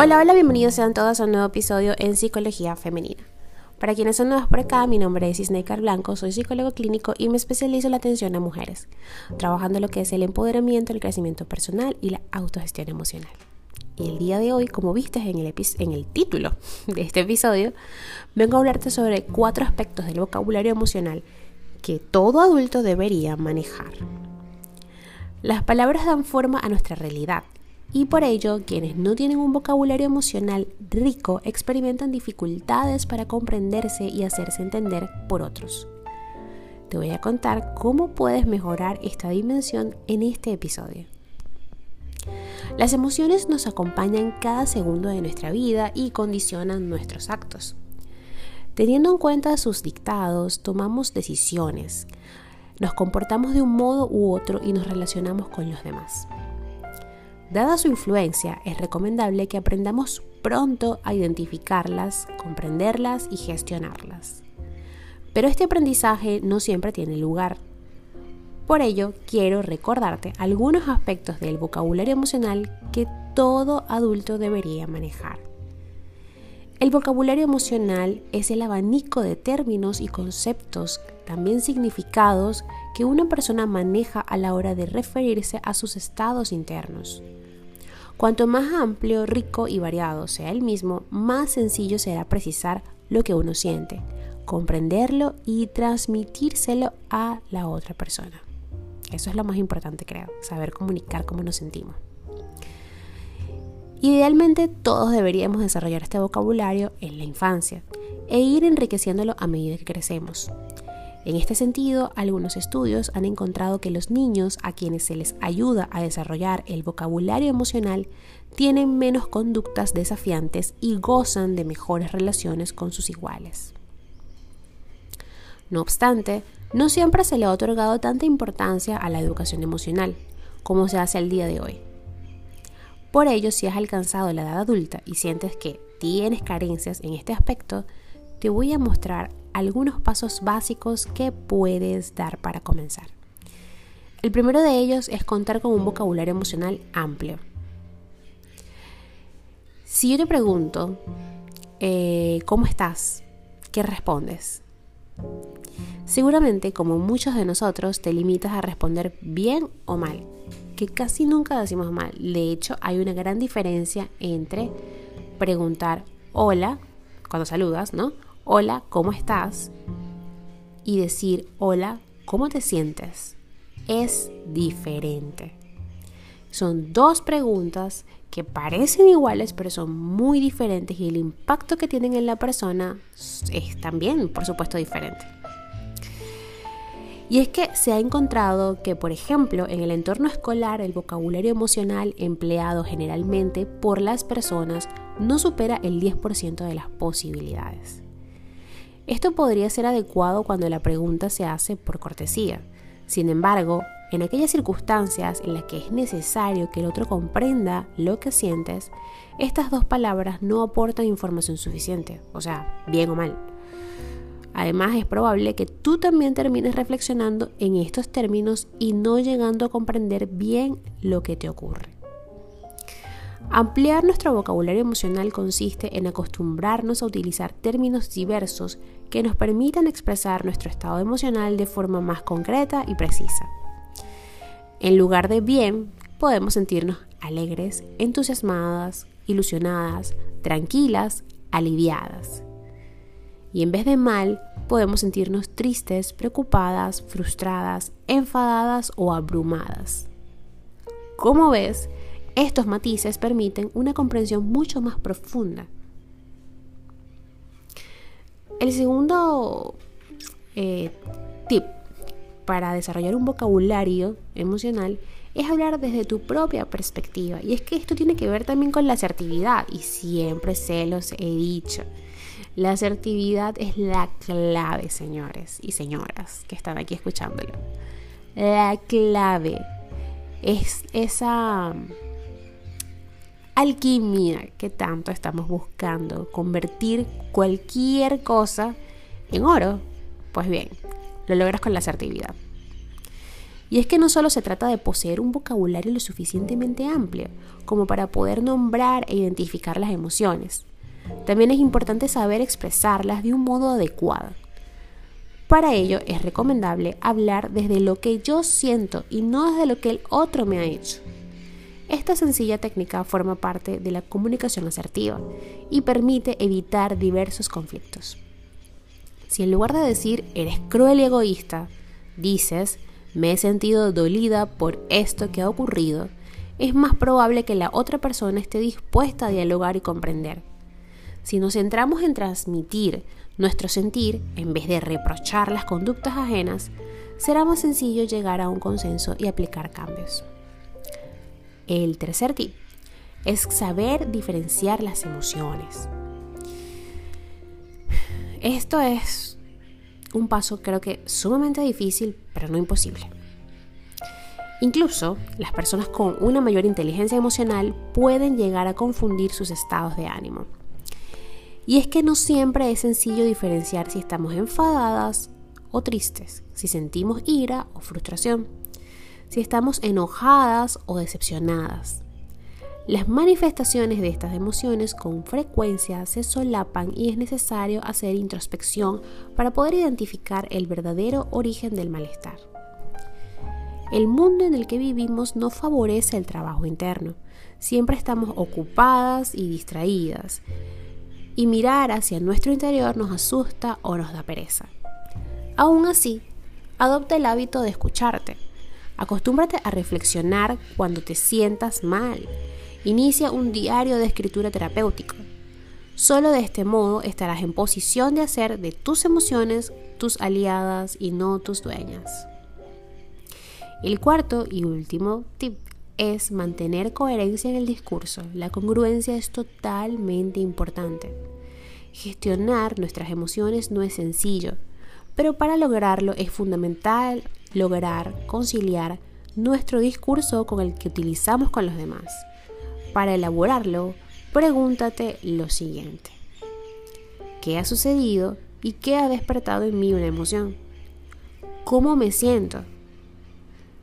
Hola, hola, bienvenidos sean todos a un nuevo episodio en Psicología Femenina. Para quienes son nuevos por acá, mi nombre es Isneikar Blanco, soy psicólogo clínico y me especializo en la atención a mujeres, trabajando lo que es el empoderamiento, el crecimiento personal y la autogestión emocional. Y el día de hoy, como viste en el, en el título de este episodio, vengo a hablarte sobre cuatro aspectos del vocabulario emocional que todo adulto debería manejar. Las palabras dan forma a nuestra realidad y por ello quienes no tienen un vocabulario emocional rico experimentan dificultades para comprenderse y hacerse entender por otros. Te voy a contar cómo puedes mejorar esta dimensión en este episodio. Las emociones nos acompañan cada segundo de nuestra vida y condicionan nuestros actos. Teniendo en cuenta sus dictados, tomamos decisiones, nos comportamos de un modo u otro y nos relacionamos con los demás. Dada su influencia, es recomendable que aprendamos pronto a identificarlas, comprenderlas y gestionarlas. Pero este aprendizaje no siempre tiene lugar. Por ello, quiero recordarte algunos aspectos del vocabulario emocional que todo adulto debería manejar. El vocabulario emocional es el abanico de términos y conceptos, también significados, que una persona maneja a la hora de referirse a sus estados internos. Cuanto más amplio, rico y variado sea el mismo, más sencillo será precisar lo que uno siente, comprenderlo y transmitírselo a la otra persona. Eso es lo más importante, creo, saber comunicar cómo nos sentimos. Idealmente todos deberíamos desarrollar este vocabulario en la infancia e ir enriqueciéndolo a medida que crecemos. En este sentido, algunos estudios han encontrado que los niños a quienes se les ayuda a desarrollar el vocabulario emocional tienen menos conductas desafiantes y gozan de mejores relaciones con sus iguales. No obstante, no siempre se le ha otorgado tanta importancia a la educación emocional como se hace al día de hoy. Por ello, si has alcanzado la edad adulta y sientes que tienes carencias en este aspecto, te voy a mostrar algunos pasos básicos que puedes dar para comenzar. El primero de ellos es contar con un vocabulario emocional amplio. Si yo te pregunto, eh, ¿cómo estás? ¿Qué respondes? Seguramente, como muchos de nosotros, te limitas a responder bien o mal, que casi nunca decimos mal. De hecho, hay una gran diferencia entre preguntar hola cuando saludas, ¿no? Hola, ¿cómo estás? Y decir, hola, ¿cómo te sientes? Es diferente. Son dos preguntas que parecen iguales, pero son muy diferentes y el impacto que tienen en la persona es también, por supuesto, diferente. Y es que se ha encontrado que, por ejemplo, en el entorno escolar el vocabulario emocional empleado generalmente por las personas no supera el 10% de las posibilidades. Esto podría ser adecuado cuando la pregunta se hace por cortesía. Sin embargo, en aquellas circunstancias en las que es necesario que el otro comprenda lo que sientes, estas dos palabras no aportan información suficiente, o sea, bien o mal. Además, es probable que tú también termines reflexionando en estos términos y no llegando a comprender bien lo que te ocurre. Ampliar nuestro vocabulario emocional consiste en acostumbrarnos a utilizar términos diversos que nos permitan expresar nuestro estado emocional de forma más concreta y precisa. En lugar de bien, podemos sentirnos alegres, entusiasmadas, ilusionadas, tranquilas, aliviadas. Y en vez de mal, podemos sentirnos tristes, preocupadas, frustradas, enfadadas o abrumadas. Como ves, estos matices permiten una comprensión mucho más profunda. El segundo eh, tip para desarrollar un vocabulario emocional es hablar desde tu propia perspectiva. Y es que esto tiene que ver también con la asertividad. Y siempre se los he dicho. La asertividad es la clave, señores y señoras que están aquí escuchándolo. La clave es esa alquimia que tanto estamos buscando, convertir cualquier cosa en oro. Pues bien, lo logras con la asertividad. Y es que no solo se trata de poseer un vocabulario lo suficientemente amplio como para poder nombrar e identificar las emociones. También es importante saber expresarlas de un modo adecuado. Para ello es recomendable hablar desde lo que yo siento y no desde lo que el otro me ha hecho. Esta sencilla técnica forma parte de la comunicación asertiva y permite evitar diversos conflictos. Si en lugar de decir eres cruel y egoísta, dices me he sentido dolida por esto que ha ocurrido, es más probable que la otra persona esté dispuesta a dialogar y comprender. Si nos centramos en transmitir nuestro sentir en vez de reprochar las conductas ajenas, será más sencillo llegar a un consenso y aplicar cambios. El tercer tip es saber diferenciar las emociones. Esto es un paso creo que sumamente difícil, pero no imposible. Incluso las personas con una mayor inteligencia emocional pueden llegar a confundir sus estados de ánimo. Y es que no siempre es sencillo diferenciar si estamos enfadadas o tristes, si sentimos ira o frustración, si estamos enojadas o decepcionadas, las manifestaciones de estas emociones con frecuencia se solapan y es necesario hacer introspección para poder identificar el verdadero origen del malestar. El mundo en el que vivimos no favorece el trabajo interno. Siempre estamos ocupadas y distraídas. Y mirar hacia nuestro interior nos asusta o nos da pereza. Aún así, adopta el hábito de escucharte. Acostúmbrate a reflexionar cuando te sientas mal Inicia un diario de escritura terapéutico. Solo de este modo estarás en posición de hacer de tus emociones tus aliadas y no tus dueñas. El cuarto y último tip es mantener coherencia en el discurso. La congruencia es totalmente importante. Gestionar nuestras emociones no es sencillo, pero para lograrlo es fundamental lograr conciliar nuestro discurso con el que utilizamos con los demás. Para elaborarlo, pregúntate lo siguiente. ¿Qué ha sucedido y qué ha despertado en mí una emoción? ¿Cómo me siento?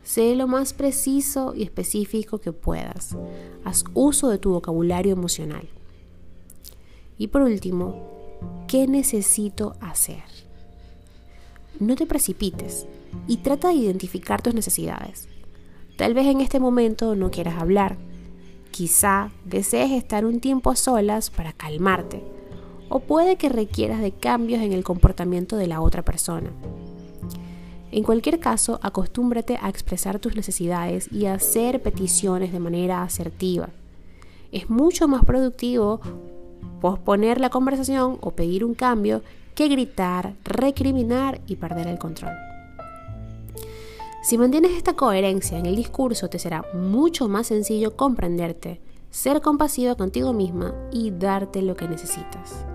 Sé lo más preciso y específico que puedas. Haz uso de tu vocabulario emocional. Y por último, ¿qué necesito hacer? No te precipites y trata de identificar tus necesidades. Tal vez en este momento no quieras hablar, Quizá desees estar un tiempo a solas para calmarte, o puede que requieras de cambios en el comportamiento de la otra persona. En cualquier caso, acostúmbrate a expresar tus necesidades y a hacer peticiones de manera asertiva. Es mucho más productivo posponer la conversación o pedir un cambio que gritar, recriminar y perder el control. Si mantienes esta coherencia en el discurso, te será mucho más sencillo comprenderte, ser compasiva contigo misma y darte lo que necesitas.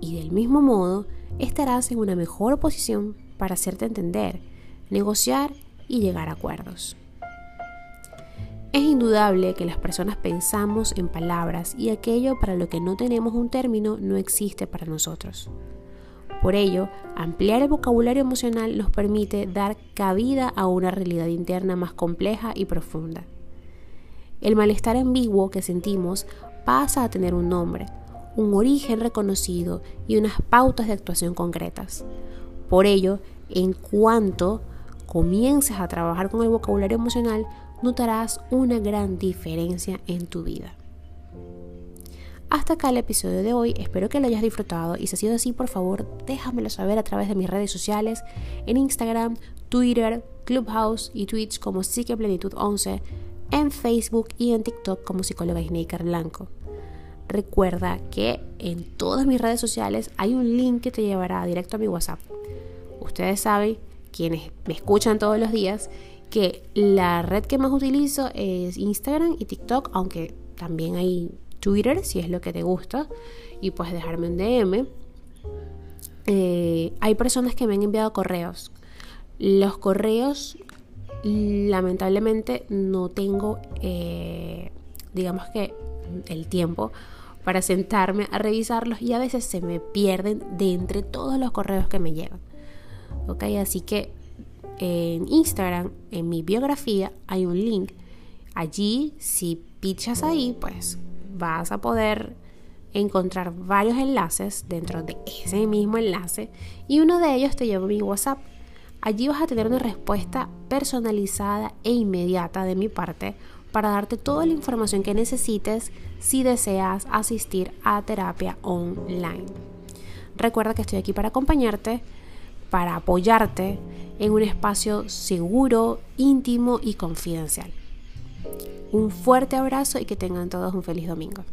Y del mismo modo, estarás en una mejor posición para hacerte entender, negociar y llegar a acuerdos. Es indudable que las personas pensamos en palabras y aquello para lo que no tenemos un término no existe para nosotros. Por ello, ampliar el vocabulario emocional nos permite dar cabida a una realidad interna más compleja y profunda. El malestar ambiguo que sentimos pasa a tener un nombre, un origen reconocido y unas pautas de actuación concretas. Por ello, en cuanto comiences a trabajar con el vocabulario emocional, notarás una gran diferencia en tu vida. Hasta acá el episodio de hoy, espero que lo hayas disfrutado y si ha sido así, por favor, déjamelo saber a través de mis redes sociales, en Instagram, Twitter, Clubhouse y Twitch como Psiqueplenitud 11, en Facebook y en TikTok como psicóloga Snaker Blanco. Recuerda que en todas mis redes sociales hay un link que te llevará directo a mi WhatsApp. Ustedes saben, quienes me escuchan todos los días, que la red que más utilizo es Instagram y TikTok, aunque también hay Twitter si es lo que te gusta y puedes dejarme un DM. Eh, hay personas que me han enviado correos. Los correos, lamentablemente, no tengo, eh, digamos que, el tiempo para sentarme a revisarlos y a veces se me pierden de entre todos los correos que me llegan. Ok, así que en Instagram, en mi biografía, hay un link. Allí, si pichas ahí, pues vas a poder encontrar varios enlaces dentro de ese mismo enlace y uno de ellos te lleva a mi WhatsApp. Allí vas a tener una respuesta personalizada e inmediata de mi parte para darte toda la información que necesites si deseas asistir a terapia online. Recuerda que estoy aquí para acompañarte, para apoyarte en un espacio seguro, íntimo y confidencial. Un fuerte abrazo y que tengan todos un feliz domingo.